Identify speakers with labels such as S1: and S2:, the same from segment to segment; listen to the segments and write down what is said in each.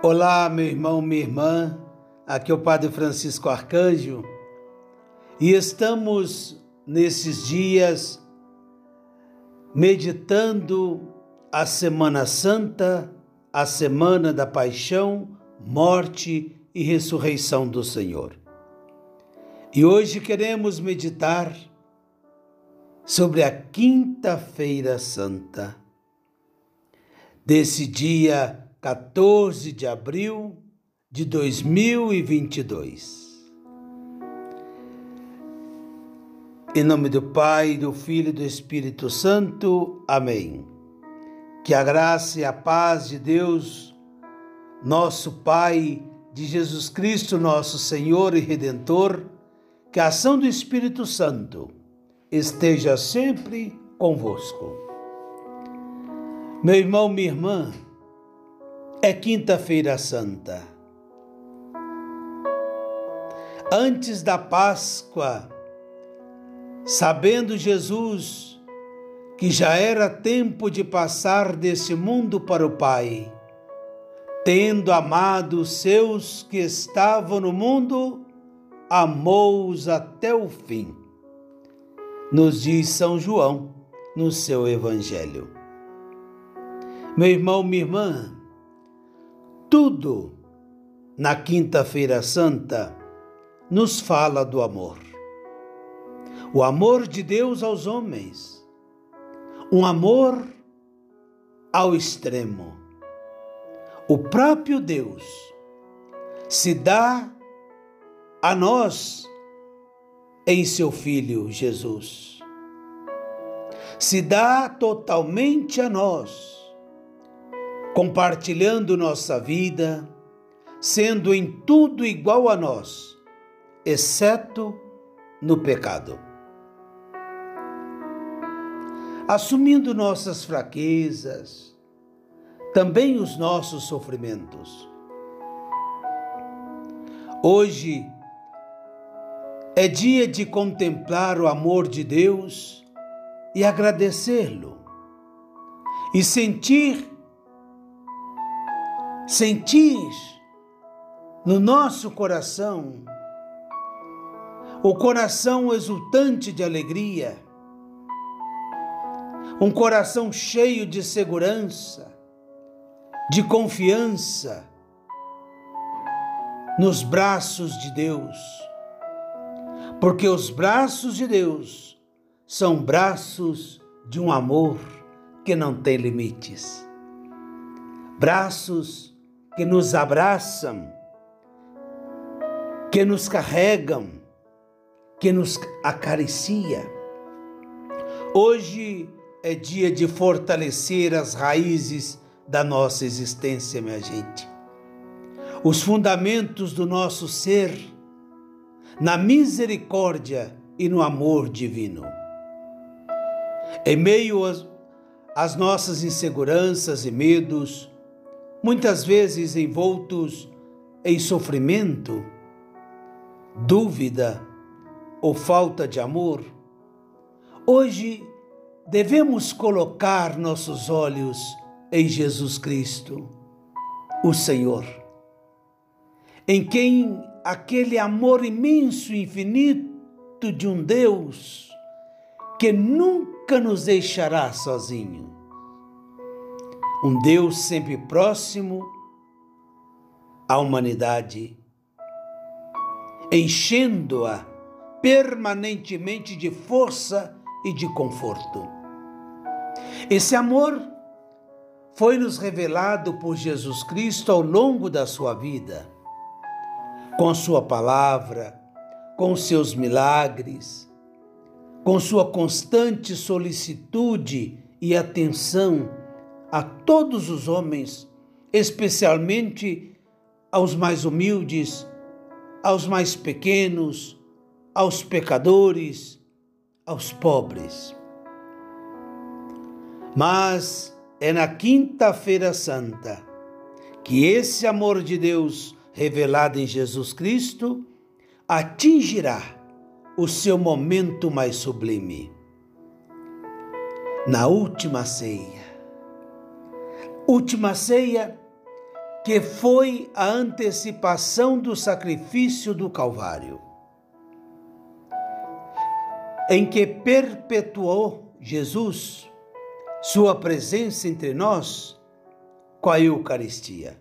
S1: Olá, meu irmão, minha irmã. Aqui é o Padre Francisco Arcanjo e estamos nesses dias meditando a Semana Santa, a semana da paixão, morte e ressurreição do Senhor. E hoje queremos meditar sobre a Quinta-feira Santa, desse dia 14 de abril de 2022. Em nome do Pai, do Filho e do Espírito Santo. Amém. Que a graça e a paz de Deus, nosso Pai, de Jesus Cristo, nosso Senhor e Redentor, que a ação do Espírito Santo esteja sempre convosco. Meu irmão, minha irmã, é Quinta-feira Santa. Antes da Páscoa, sabendo Jesus que já era tempo de passar desse mundo para o Pai, tendo amado os seus que estavam no mundo, amou-os até o fim. Nos diz São João no seu Evangelho. Meu irmão, minha irmã, tudo na Quinta-feira Santa nos fala do amor. O amor de Deus aos homens, um amor ao extremo. O próprio Deus se dá a nós em seu Filho Jesus. Se dá totalmente a nós compartilhando nossa vida, sendo em tudo igual a nós, exceto no pecado. Assumindo nossas fraquezas, também os nossos sofrimentos. Hoje é dia de contemplar o amor de Deus e agradecê-lo, e sentir sentir no nosso coração o coração exultante de alegria, um coração cheio de segurança, de confiança nos braços de Deus. Porque os braços de Deus são braços de um amor que não tem limites. Braços que nos abraçam, que nos carregam, que nos acaricia. Hoje é dia de fortalecer as raízes da nossa existência, minha gente. Os fundamentos do nosso ser na misericórdia e no amor divino. Em meio às, nossas inseguranças e medos, muitas vezes envoltos em sofrimento, dúvida ou falta de amor, hoje devemos colocar nossos olhos em Jesus Cristo, o Senhor, em quem aquele amor imenso e infinito de um Deus que nunca nos deixará sozinhos um Deus sempre próximo à humanidade, enchendo-a permanentemente de força e de conforto. Esse amor foi nos revelado por Jesus Cristo ao longo da sua vida, com Sua palavra, com seus milagres, com Sua constante solicitude e atenção a todos os homens, especialmente aos mais humildes, aos mais pequenos, aos pecadores, aos pobres. Mas é na Quinta-feira Santa que esse amor de Deus revelado em Jesus Cristo atingirá o seu momento mais sublime. Na última ceia, última ceia que foi a antecipação do sacrifício do Calvário, em que perpetuou Jesus sua presença entre nós com a Eucaristia.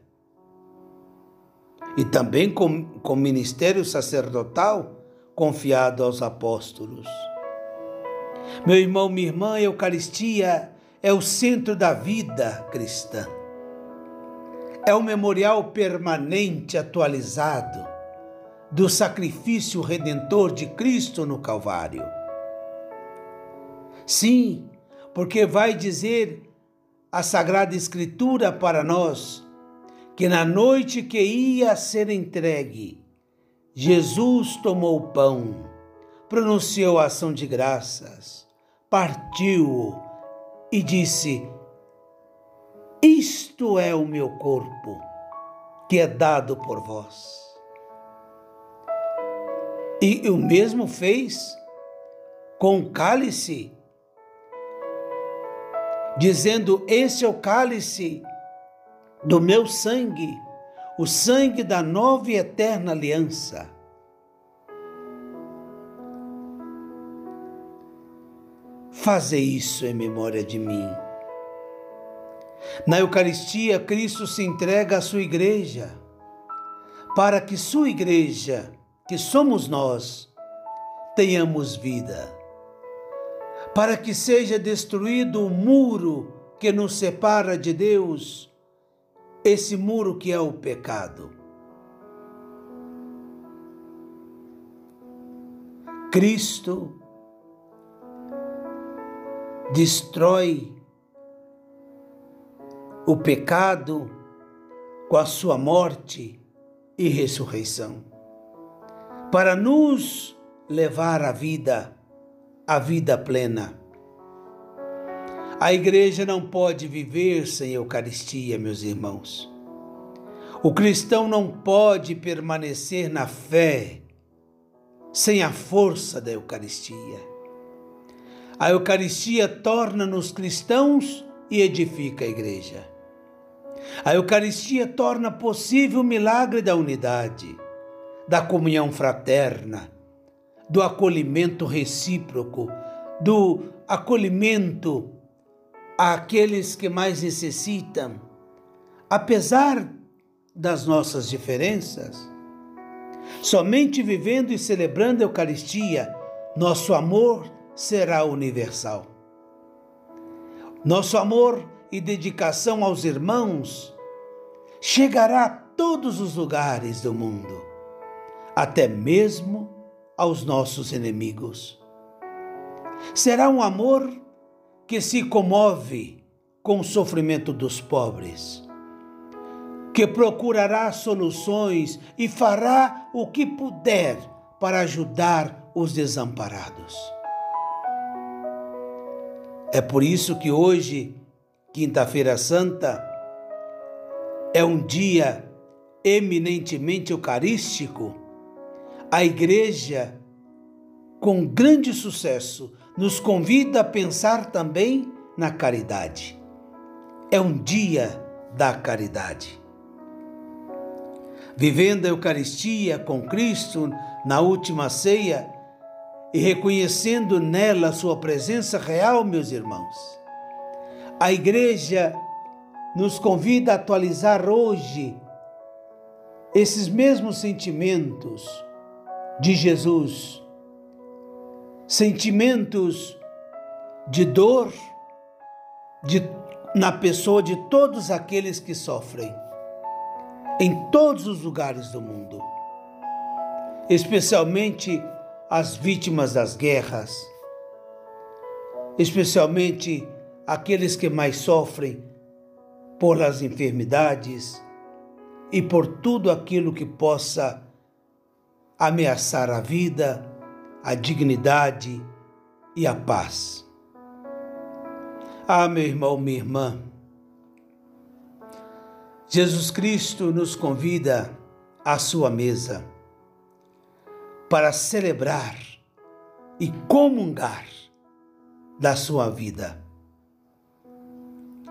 S1: E também com, com o ministério sacerdotal confiado aos apóstolos. Meu irmão, minha irmã, a Eucaristia é o centro da vida cristã. É o memorial permanente atualizado do sacrifício redentor de Cristo no Calvário. Sim, porque vai dizer a Sagrada Escritura para nós que na noite que ia ser entregue, Jesus tomou o pão, pronunciou a ação de graças, partiu-o e disse: Isto é o meu corpo, que é dado por vós. E o mesmo fez com o cálice, dizendo: Esse é o cálice do meu sangue, o sangue da nova e eterna aliança Faze isso em memória de mim. Na Eucaristia, Cristo se entrega à sua igreja, para que sua igreja, que somos nós, tenhamos vida. Para que seja destruído o muro que nos separa de Deus, esse muro que é o pecado. Cristo destrói o pecado com a sua morte e ressurreição, para nos levar à vida, à vida plena. A igreja não pode viver sem Eucaristia, meus irmãos. O cristão não pode permanecer na fé sem a força da Eucaristia. A Eucaristia torna-nos cristãos e edifica a igreja. A Eucaristia torna possível o milagre da unidade, da comunhão fraterna, do acolhimento recíproco, do acolhimento àqueles que mais necessitam, apesar das nossas diferenças. Somente vivendo e celebrando a Eucaristia, nosso amor será universal. Nosso amor e dedicação aos irmãos chegará a todos os lugares do mundo, até mesmo aos nossos inimigos. Será um amor que se comove com o sofrimento dos pobres, que procurará soluções e fará o que puder para ajudar os desamparados. É por isso que hoje, Quinta-feira Santa, é um dia eminentemente eucarístico. A Igreja, com grande sucesso, nos convida a pensar também na caridade. É um dia da caridade. Vivendo a Eucaristia com Cristo na última ceia, e reconhecendo nela sua presença real, meus irmãos. A igreja nos convida a atualizar hoje esses mesmos sentimentos de Jesus, sentimentos de dor de, na pessoa de todos aqueles que sofrem, em todos os lugares do mundo, especialmente as vítimas das guerras, especialmente aqueles que mais sofrem por as enfermidades e por tudo aquilo que possa ameaçar a vida, a dignidade e a paz. Ah, meu irmão, minha irmã, Jesus Cristo nos convida à sua mesa para celebrar e comungar da sua vida.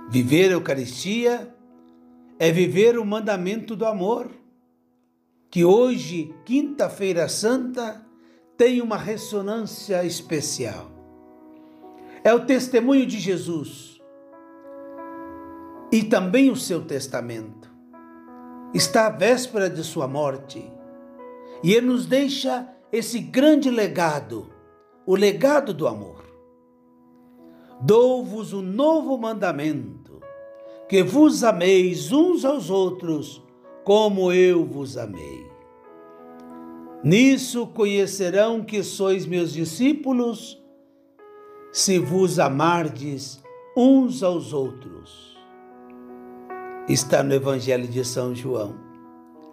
S1: Viver a Eucaristia é viver o mandamento do amor, que hoje, Quinta-feira Santa, tem uma ressonância especial. É o testemunho de Jesus e também o seu testamento. Está à véspera de sua morte e ele nos deixa esse grande legado, o legado do amor. Dou-vos um novo mandamento, que vos ameis uns aos outros, como eu vos amei. Nisso conhecerão que sois meus discípulos, se vos amardes uns aos outros. Está no Evangelho de São João,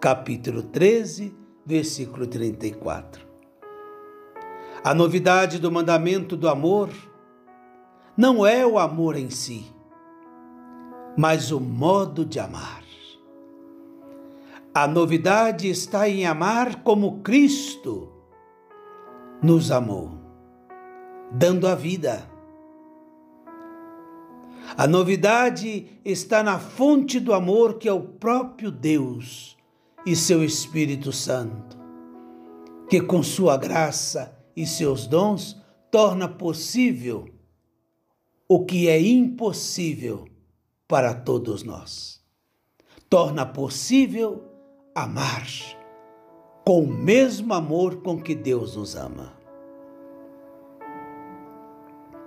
S1: capítulo 13, versículo 34. A novidade do mandamento do amor não é o amor em si, mas o modo de amar. A novidade está em amar como Cristo nos amou, dando a vida. A novidade está na fonte do amor que é o próprio Deus e seu Espírito Santo, que com sua graça e seus dons torna possível o que é impossível para todos nós. Torna possível amar com o mesmo amor com que Deus nos ama.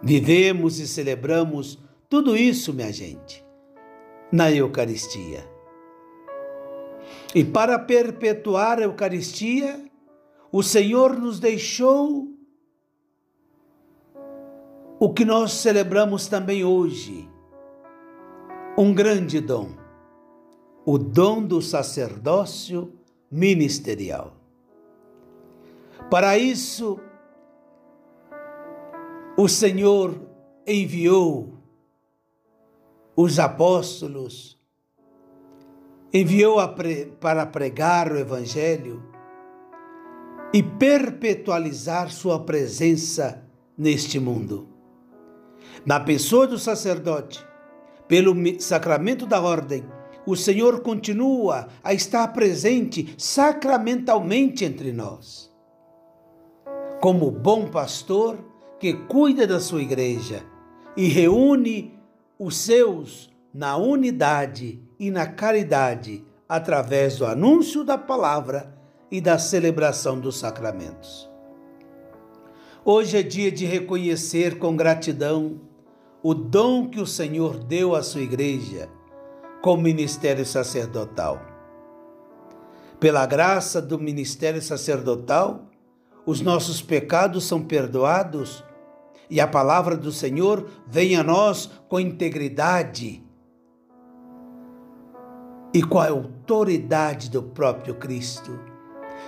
S1: Vivemos e celebramos tudo isso, minha gente, na Eucaristia. E para perpetuar a Eucaristia, o Senhor nos deixou o que nós celebramos também hoje, um grande dom o dom do sacerdócio ministerial. Para isso, o Senhor enviou os apóstolos, enviou para pregar o Evangelho e perpetualizar sua presença neste mundo. Na pessoa do sacerdote, pelo sacramento da ordem, o Senhor continua a estar presente sacramentalmente entre nós. Como bom pastor que cuida da sua igreja e reúne os seus na unidade e na caridade através do anúncio da palavra e da celebração dos sacramentos. Hoje é dia de reconhecer com gratidão o dom que o Senhor deu à sua igreja com o ministério sacerdotal. Pela graça do ministério sacerdotal, os nossos pecados são perdoados e a palavra do Senhor vem a nós com integridade e com a autoridade do próprio Cristo.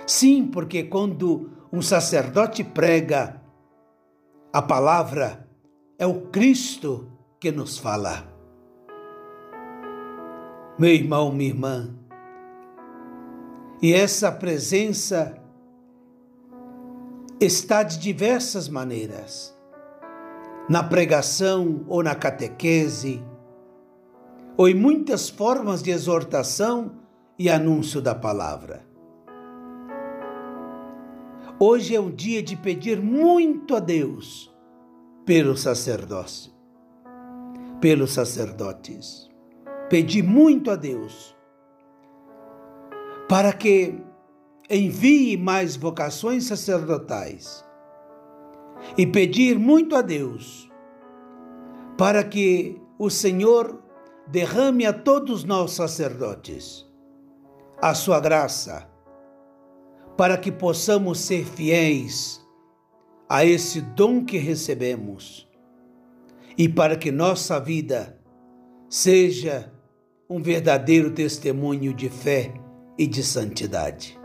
S1: Sim, porque quando um sacerdote prega a palavra, é o Cristo que nos fala meu irmão, minha irmã. E essa presença está de diversas maneiras, na pregação ou na catequese, ou em muitas formas de exortação e anúncio da palavra. Hoje é um dia de pedir muito a Deus pelo sacerdócio, pelos sacerdotes pedi muito a Deus para que envie mais vocações sacerdotais e pedir muito a Deus para que o Senhor derrame a todos nós sacerdotes a sua graça, para que possamos ser fiéis a esse dom que recebemos e para que nossa vida seja um verdadeiro testemunho de fé e de santidade.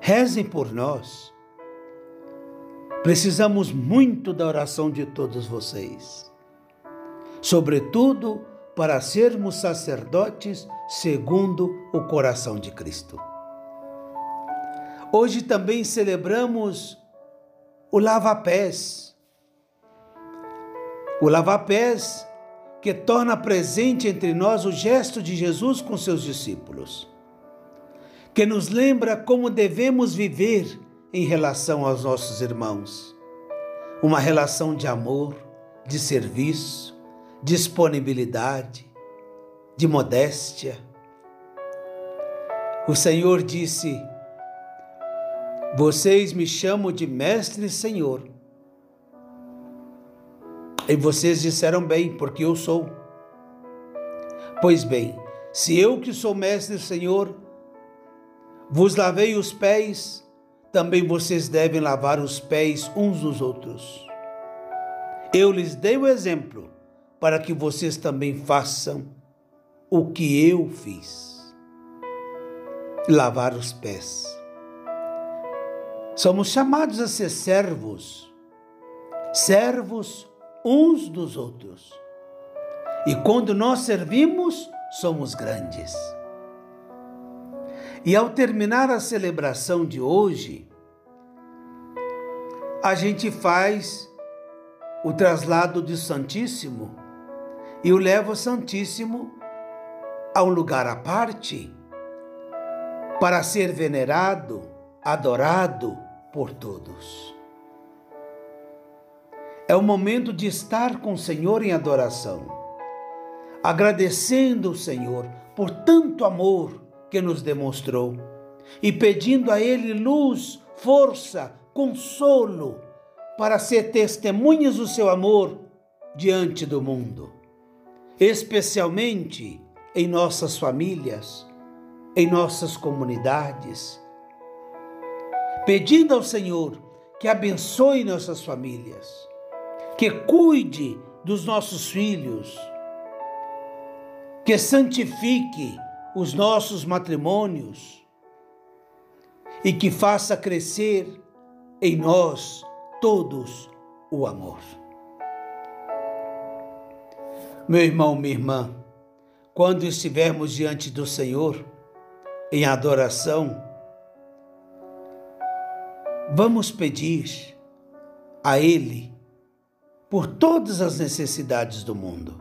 S1: Rezem por nós. Precisamos muito da oração de todos vocês, sobretudo para sermos sacerdotes segundo o coração de Cristo. Hoje também celebramos o lava-pés. O lava-pés que torna presente entre nós o gesto de Jesus com seus discípulos, que nos lembra como devemos viver em relação aos nossos irmãos. Uma relação de amor, de serviço, disponibilidade, de modéstia. O Senhor disse: Vocês me chamam de Mestre e Senhor e vocês disseram bem, porque eu sou. Pois bem, se eu que sou mestre e Senhor, vos lavei os pés, também vocês devem lavar os pés uns dos outros. Eu lhes dei o exemplo para que vocês também façam o que eu fiz. Lavar os pés. Somos chamados a ser servos, servos uns dos outros. E quando nós servimos, somos grandes. E ao terminar a celebração de hoje, a gente faz o traslado do Santíssimo e o leva Santíssimo a um lugar à parte para ser venerado, adorado por todos. É o momento de estar com o Senhor em adoração, agradecendo o Senhor por tanto amor que nos demonstrou e pedindo a Ele luz, força, consolo para ser testemunhas do seu amor diante do mundo, especialmente em nossas famílias, em nossas comunidades. Pedindo ao Senhor que abençoe nossas famílias que cuide dos nossos filhos, que santifique os nossos matrimônios e que faça crescer em nós todos o amor. Meu irmão, minha irmã, quando estivermos diante do Senhor em adoração, vamos pedir a Ele por todas as necessidades do mundo,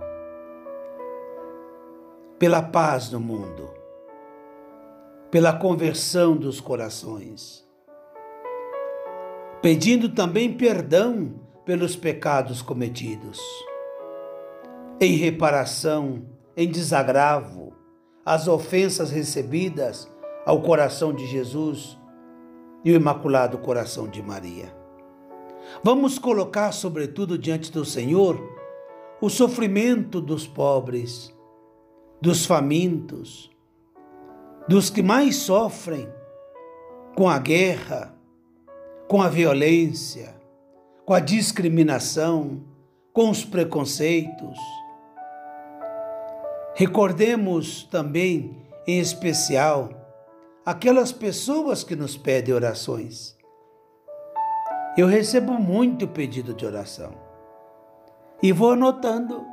S1: pela paz no mundo, pela conversão dos corações, pedindo também perdão pelos pecados cometidos, em reparação, em desagravo, as ofensas recebidas ao coração de Jesus e o Imaculado Coração de Maria. Vamos colocar, sobretudo, diante do Senhor o sofrimento dos pobres, dos famintos, dos que mais sofrem com a guerra, com a violência, com a discriminação, com os preconceitos. Recordemos também, em especial, aquelas pessoas que nos pedem orações eu recebo muito pedido de oração e vou anotando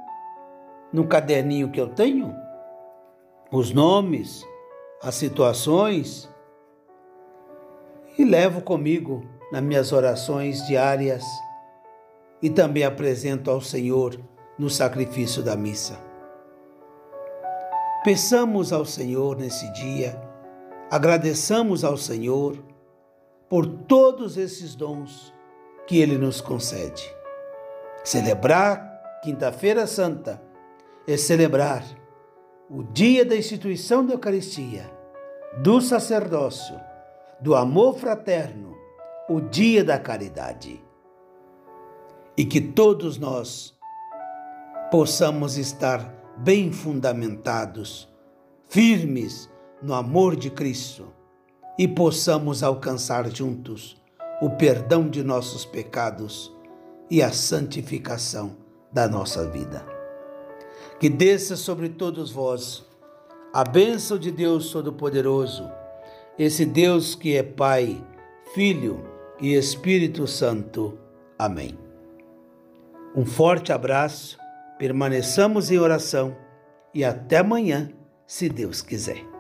S1: no caderninho que eu tenho os nomes, as situações e levo comigo nas minhas orações diárias e também apresento ao Senhor no sacrifício da missa. Peçamos ao Senhor nesse dia, agradeçamos ao Senhor por todos esses dons que Ele nos concede. Celebrar Quinta-feira Santa é celebrar o dia da instituição da Eucaristia, do sacerdócio, do amor fraterno, o dia da caridade. E que todos nós possamos estar bem fundamentados, firmes no amor de Cristo e possamos alcançar juntos o perdão de nossos pecados e a santificação da nossa vida. Que desça sobre todos vós a bênção de Deus Todo-Poderoso, esse Deus que é Pai, Filho e Espírito Santo. Amém. Um forte abraço, permaneçamos em oração e até amanhã, se Deus quiser.